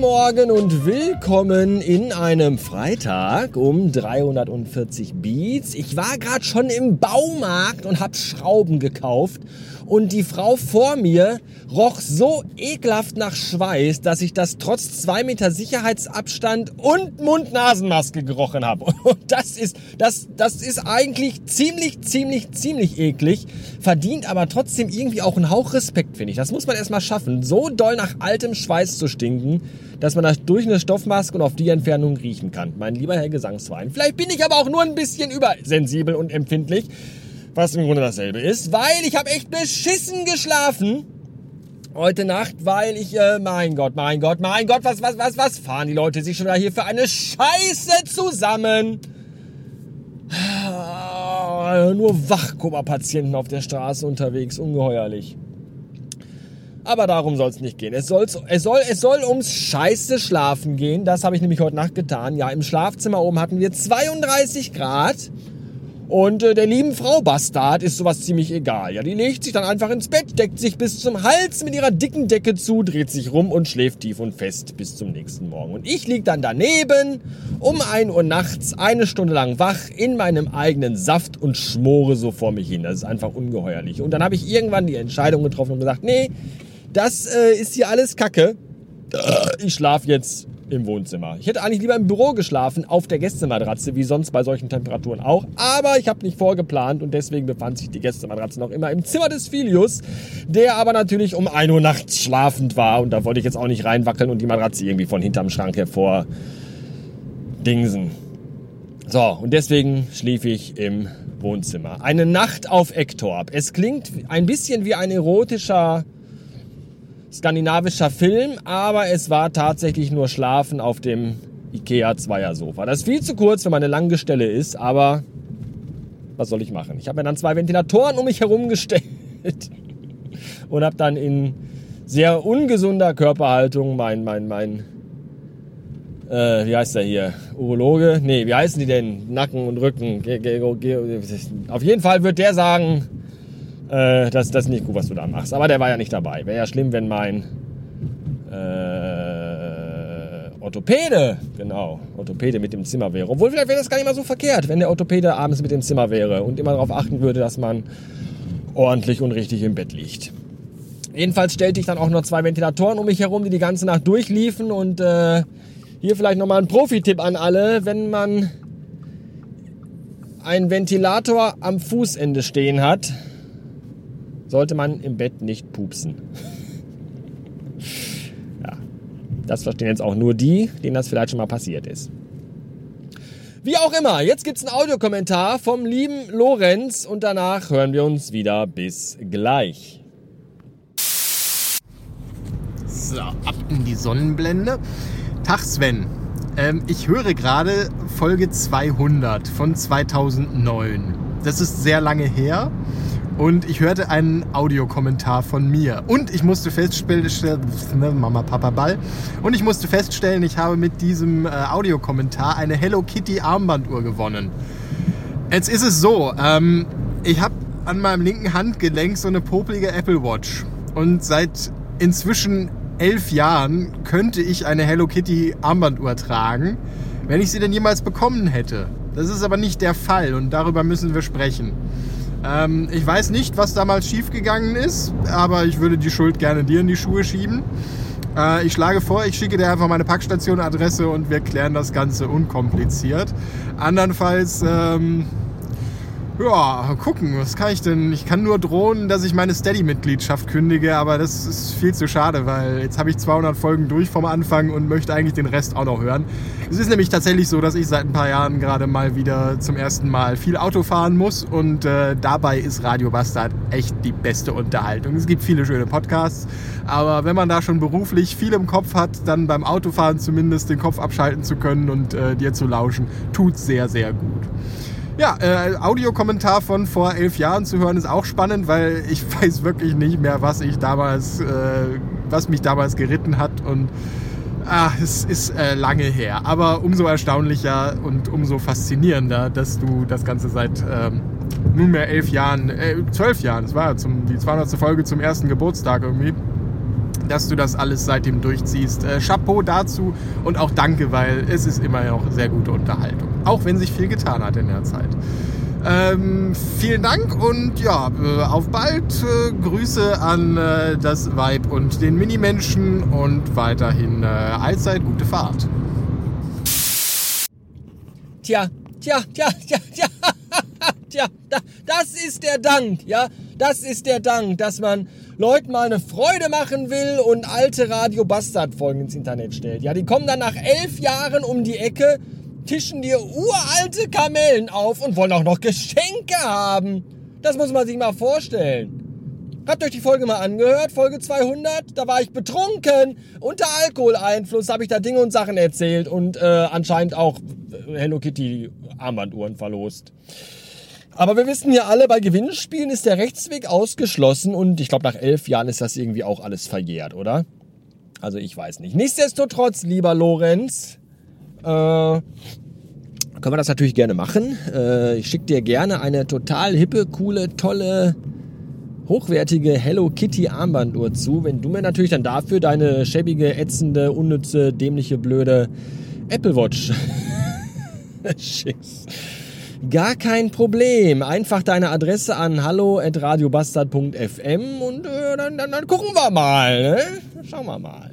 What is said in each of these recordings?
Guten Morgen und willkommen in einem Freitag um 340 Beats. Ich war gerade schon im Baumarkt und habe Schrauben gekauft und die Frau vor mir roch so ekelhaft nach Schweiß, dass ich das trotz zwei Meter Sicherheitsabstand und Mund-Nasen-Maske gerochen habe. Und das ist, das, das ist eigentlich ziemlich, ziemlich, ziemlich eklig, verdient aber trotzdem irgendwie auch einen Hauch Respekt, finde ich. Das muss man erstmal schaffen, so doll nach altem Schweiß zu stinken, dass man das durch eine Stoffmaske und auf die Entfernung riechen kann. Mein lieber Herr Gesangsverein. Vielleicht bin ich aber auch nur ein bisschen übersensibel und empfindlich, was im Grunde dasselbe ist, weil ich habe echt beschissen geschlafen heute Nacht, weil ich, äh, mein Gott, mein Gott, mein Gott, was, was, was, was fahren die Leute sich schon wieder hier für eine Scheiße zusammen? Ah, nur Wachkoma-Patienten auf der Straße unterwegs, ungeheuerlich. Aber darum soll es nicht gehen. Es, soll's, es, soll, es soll ums Scheiße schlafen gehen. Das habe ich nämlich heute Nacht getan. Ja, im Schlafzimmer oben hatten wir 32 Grad. Und äh, der lieben Frau Bastard ist sowas ziemlich egal. Ja, die legt sich dann einfach ins Bett, deckt sich bis zum Hals mit ihrer dicken Decke zu, dreht sich rum und schläft tief und fest bis zum nächsten Morgen. Und ich lieg dann daneben um 1 Uhr nachts eine Stunde lang wach in meinem eigenen Saft und schmore so vor mich hin. Das ist einfach ungeheuerlich. Und dann habe ich irgendwann die Entscheidung getroffen und gesagt, nee, das äh, ist hier alles Kacke. Ich schlafe jetzt im Wohnzimmer. Ich hätte eigentlich lieber im Büro geschlafen, auf der Gästematratze, wie sonst bei solchen Temperaturen auch. Aber ich habe nicht vorgeplant und deswegen befand sich die Gästematratze noch immer im Zimmer des Filius, der aber natürlich um 1 Uhr nachts schlafend war. Und da wollte ich jetzt auch nicht reinwackeln und die Matratze irgendwie von hinterm Schrank hervor dingsen. So, und deswegen schlief ich im Wohnzimmer. Eine Nacht auf Ektorp. Es klingt ein bisschen wie ein erotischer skandinavischer Film, aber es war tatsächlich nur Schlafen auf dem Ikea Zweiersofa. Das ist viel zu kurz, wenn man eine lange Stelle ist, aber was soll ich machen? Ich habe mir dann zwei Ventilatoren um mich herum gestellt und habe dann in sehr ungesunder Körperhaltung mein, mein, mein, äh, wie heißt der hier? Urologe? Nee, wie heißen die denn? Nacken und Rücken. Auf jeden Fall wird der sagen, äh, das, das ist nicht gut, was du da machst. Aber der war ja nicht dabei. Wäre ja schlimm, wenn mein äh, Orthopäde, genau, Orthopäde mit dem Zimmer wäre. Obwohl vielleicht wäre das gar nicht mal so verkehrt, wenn der Orthopäde abends mit dem Zimmer wäre und immer darauf achten würde, dass man ordentlich und richtig im Bett liegt. Jedenfalls stellte ich dann auch noch zwei Ventilatoren um mich herum, die die ganze Nacht durchliefen und äh, hier vielleicht nochmal ein Profi-Tipp an alle, wenn man einen Ventilator am Fußende stehen hat, sollte man im Bett nicht pupsen. ja, das verstehen jetzt auch nur die, denen das vielleicht schon mal passiert ist. Wie auch immer, jetzt gibt es einen Audiokommentar vom lieben Lorenz und danach hören wir uns wieder. Bis gleich. So, ab in die Sonnenblende. Tag Sven. Ähm, ich höre gerade Folge 200 von 2009. Das ist sehr lange her und ich hörte einen Audiokommentar von mir. Und ich musste feststellen, ne, Mama, Papa, Ball. Und ich musste feststellen, ich habe mit diesem äh, Audiokommentar eine Hello Kitty Armbanduhr gewonnen. Jetzt ist es so, ähm, ich habe an meinem linken Handgelenk so eine popelige Apple Watch. Und seit inzwischen elf Jahren könnte ich eine Hello Kitty Armbanduhr tragen, wenn ich sie denn jemals bekommen hätte. Das ist aber nicht der Fall und darüber müssen wir sprechen. Ähm, ich weiß nicht, was damals schiefgegangen ist, aber ich würde die Schuld gerne dir in die Schuhe schieben. Äh, ich schlage vor, ich schicke dir einfach meine Packstation-Adresse und wir klären das Ganze unkompliziert. Andernfalls ähm, ja, gucken, was kann ich denn? Ich kann nur drohen, dass ich meine Steady-Mitgliedschaft kündige, aber das ist viel zu schade, weil jetzt habe ich 200 Folgen durch vom Anfang und möchte eigentlich den Rest auch noch hören. Es ist nämlich tatsächlich so, dass ich seit ein paar Jahren gerade mal wieder zum ersten Mal viel Auto fahren muss und äh, dabei ist Radio Bastard echt die beste Unterhaltung. Es gibt viele schöne Podcasts, aber wenn man da schon beruflich viel im Kopf hat, dann beim Autofahren zumindest den Kopf abschalten zu können und äh, dir zu lauschen, tut sehr, sehr gut. Ja, äh, Audiokommentar von vor elf Jahren zu hören ist auch spannend, weil ich weiß wirklich nicht mehr, was ich damals, äh, was mich damals geritten hat und ah, es ist äh, lange her. Aber umso erstaunlicher und umso faszinierender, dass du das Ganze seit ähm, nunmehr elf Jahren, äh, zwölf Jahren, das war ja zum, die 200. Folge zum ersten Geburtstag irgendwie, dass du das alles seitdem durchziehst. Äh, Chapeau dazu und auch danke, weil es ist immer noch sehr gute Unterhaltung. Auch wenn sich viel getan hat in der Zeit. Ähm, vielen Dank und ja, äh, auf bald. Äh, Grüße an äh, das Vibe und den Minimenschen und weiterhin äh, allzeit gute Fahrt. Tja, tja, tja, tja, tja, tja, da, das ist der Dank, ja, das ist der Dank, dass man Leuten mal eine Freude machen will und alte Radio Bastard Folgen ins Internet stellt. Ja, die kommen dann nach elf Jahren um die Ecke tischen dir uralte Kamellen auf und wollen auch noch Geschenke haben. Das muss man sich mal vorstellen. Habt euch die Folge mal angehört, Folge 200? Da war ich betrunken. Unter Alkoholeinfluss habe ich da Dinge und Sachen erzählt und äh, anscheinend auch Hello Kitty Armbanduhren verlost. Aber wir wissen ja alle, bei Gewinnspielen ist der Rechtsweg ausgeschlossen und ich glaube, nach elf Jahren ist das irgendwie auch alles verjährt, oder? Also ich weiß nicht. Nichtsdestotrotz, lieber Lorenz, äh, können wir das natürlich gerne machen. Äh, ich schicke dir gerne eine total hippe, coole, tolle, hochwertige Hello Kitty Armbanduhr zu, wenn du mir natürlich dann dafür deine schäbige, ätzende, unnütze, dämliche, blöde Apple Watch schickst. Gar kein Problem. Einfach deine Adresse an hallo.radiobastard.fm und äh, dann, dann, dann gucken wir mal. Ne? Schauen wir mal.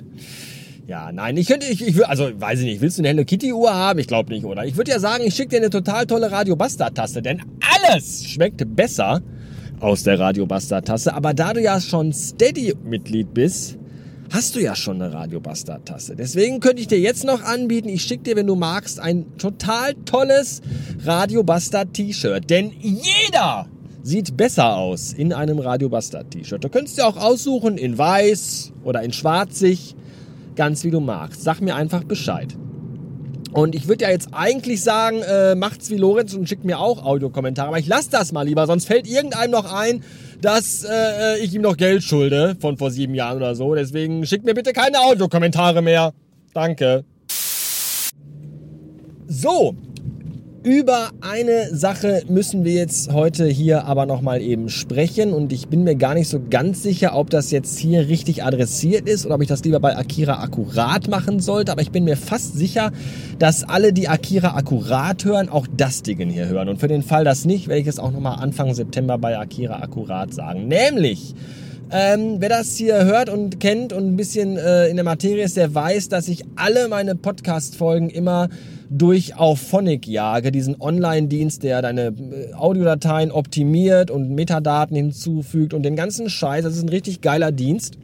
Ja, nein, ich könnte, ich, ich also weiß ich nicht, willst du eine Hello Kitty Uhr haben? Ich glaube nicht, oder? Ich würde ja sagen, ich schicke dir eine total tolle Radio Bastard Tasse, denn alles schmeckt besser aus der Radio Bastard Tasse. Aber da du ja schon Steady Mitglied bist, hast du ja schon eine Radio Bastard Tasse. Deswegen könnte ich dir jetzt noch anbieten, ich schicke dir, wenn du magst, ein total tolles Radio Bastard T-Shirt. Denn jeder sieht besser aus in einem Radio Bastard T-Shirt. Du könntest dir auch aussuchen in weiß oder in schwarzig ganz wie du magst. Sag mir einfach Bescheid. Und ich würde ja jetzt eigentlich sagen, äh, macht's wie Lorenz und schickt mir auch Audiokommentare, aber ich lasse das mal lieber, sonst fällt irgendeinem noch ein, dass äh, ich ihm noch Geld schulde von vor sieben Jahren oder so. Deswegen schickt mir bitte keine Audiokommentare mehr. Danke. So, über eine Sache müssen wir jetzt heute hier aber nochmal eben sprechen. Und ich bin mir gar nicht so ganz sicher, ob das jetzt hier richtig adressiert ist oder ob ich das lieber bei Akira akkurat machen sollte, aber ich bin mir fast sicher, dass alle, die Akira akkurat hören, auch das Ding hier hören. Und für den Fall das nicht, werde ich es auch nochmal Anfang September bei Akira akkurat sagen. Nämlich, ähm, wer das hier hört und kennt und ein bisschen äh, in der Materie ist, der weiß, dass ich alle meine Podcast-Folgen immer durch Auphonic jage, diesen Online-Dienst, der deine äh, Audiodateien optimiert und Metadaten hinzufügt und den ganzen Scheiß. Das ist ein richtig geiler Dienst.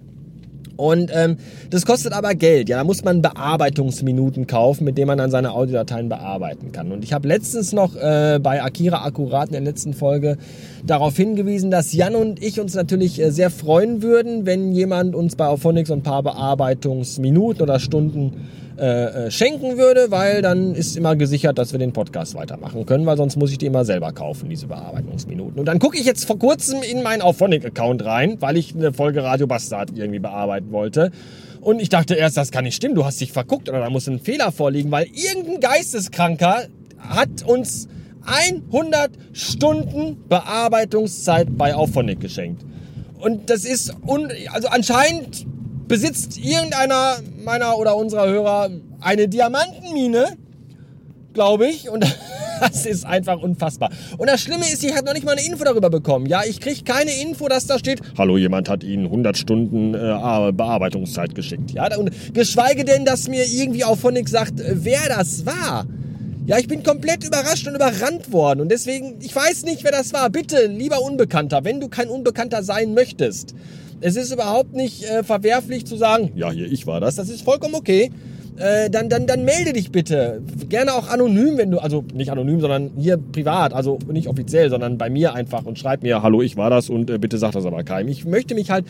Und ähm, das kostet aber Geld. Ja, da muss man Bearbeitungsminuten kaufen, mit denen man dann seine Audiodateien bearbeiten kann. Und ich habe letztens noch äh, bei Akira Akkurat in der letzten Folge darauf hingewiesen, dass Jan und ich uns natürlich äh, sehr freuen würden, wenn jemand uns bei Auphonics ein paar Bearbeitungsminuten oder Stunden äh, äh, schenken würde, weil dann ist immer gesichert, dass wir den Podcast weitermachen können, weil sonst muss ich die immer selber kaufen, diese Bearbeitungsminuten. Und dann gucke ich jetzt vor kurzem in meinen Auphonic-Account rein, weil ich eine Folge Radio Bastard irgendwie bearbeiten wollte. Und ich dachte erst, das kann nicht stimmen, du hast dich verguckt oder da muss ein Fehler vorliegen, weil irgendein Geisteskranker hat uns 100 Stunden Bearbeitungszeit bei Auphonic geschenkt. Und das ist, un also anscheinend besitzt irgendeiner meiner oder unserer Hörer eine Diamantenmine, glaube ich. Und das ist einfach unfassbar. Und das Schlimme ist, ich habe noch nicht mal eine Info darüber bekommen. Ja, ich kriege keine Info, dass da steht, hallo, jemand hat Ihnen 100 Stunden äh, Bearbeitungszeit geschickt. Ja, und geschweige denn, dass mir irgendwie auch von sagt, äh, wer das war. Ja, ich bin komplett überrascht und überrannt worden. Und deswegen, ich weiß nicht, wer das war. Bitte, lieber Unbekannter, wenn du kein Unbekannter sein möchtest, es ist überhaupt nicht äh, verwerflich zu sagen, ja, hier, ich war das. Das ist vollkommen okay. Äh, dann, dann, dann melde dich bitte. Gerne auch anonym, wenn du, also nicht anonym, sondern hier privat, also nicht offiziell, sondern bei mir einfach und schreib mir, hallo, ich war das und äh, bitte sag das aber keinem. Ich möchte mich halt,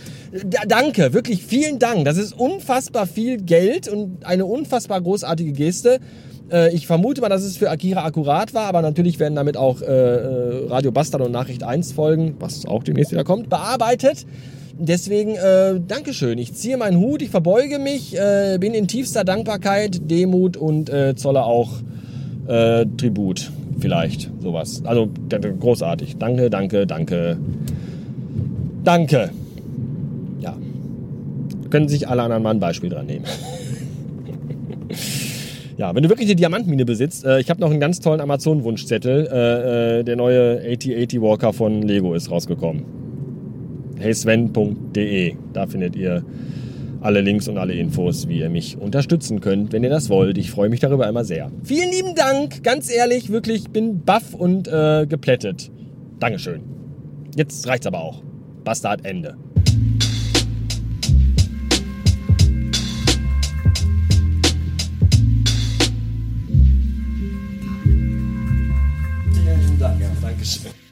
danke, wirklich vielen Dank. Das ist unfassbar viel Geld und eine unfassbar großartige Geste. Äh, ich vermute mal, dass es für Akira akkurat war, aber natürlich werden damit auch äh, äh Radio Bastard und Nachricht 1 Folgen, was auch demnächst wieder kommt, bearbeitet. Deswegen, äh, Dankeschön. Ich ziehe meinen Hut, ich verbeuge mich, äh, bin in tiefster Dankbarkeit, Demut und äh, zolle auch äh, Tribut. Vielleicht, sowas. Also großartig. Danke, danke, danke. Danke. Ja. können sich alle anderen mal ein Beispiel dran nehmen. Ja, wenn du wirklich eine Diamantmine besitzt, äh, ich habe noch einen ganz tollen Amazon-Wunschzettel. Äh, äh, der neue 8080 Walker von Lego ist rausgekommen heysven.de. Da findet ihr alle Links und alle Infos, wie ihr mich unterstützen könnt, wenn ihr das wollt. Ich freue mich darüber immer sehr. Vielen lieben Dank, ganz ehrlich, wirklich, ich bin baff und äh, geplättet. Dankeschön. Jetzt reicht's aber auch. Bastard Ende. Vielen Dank, Dankeschön.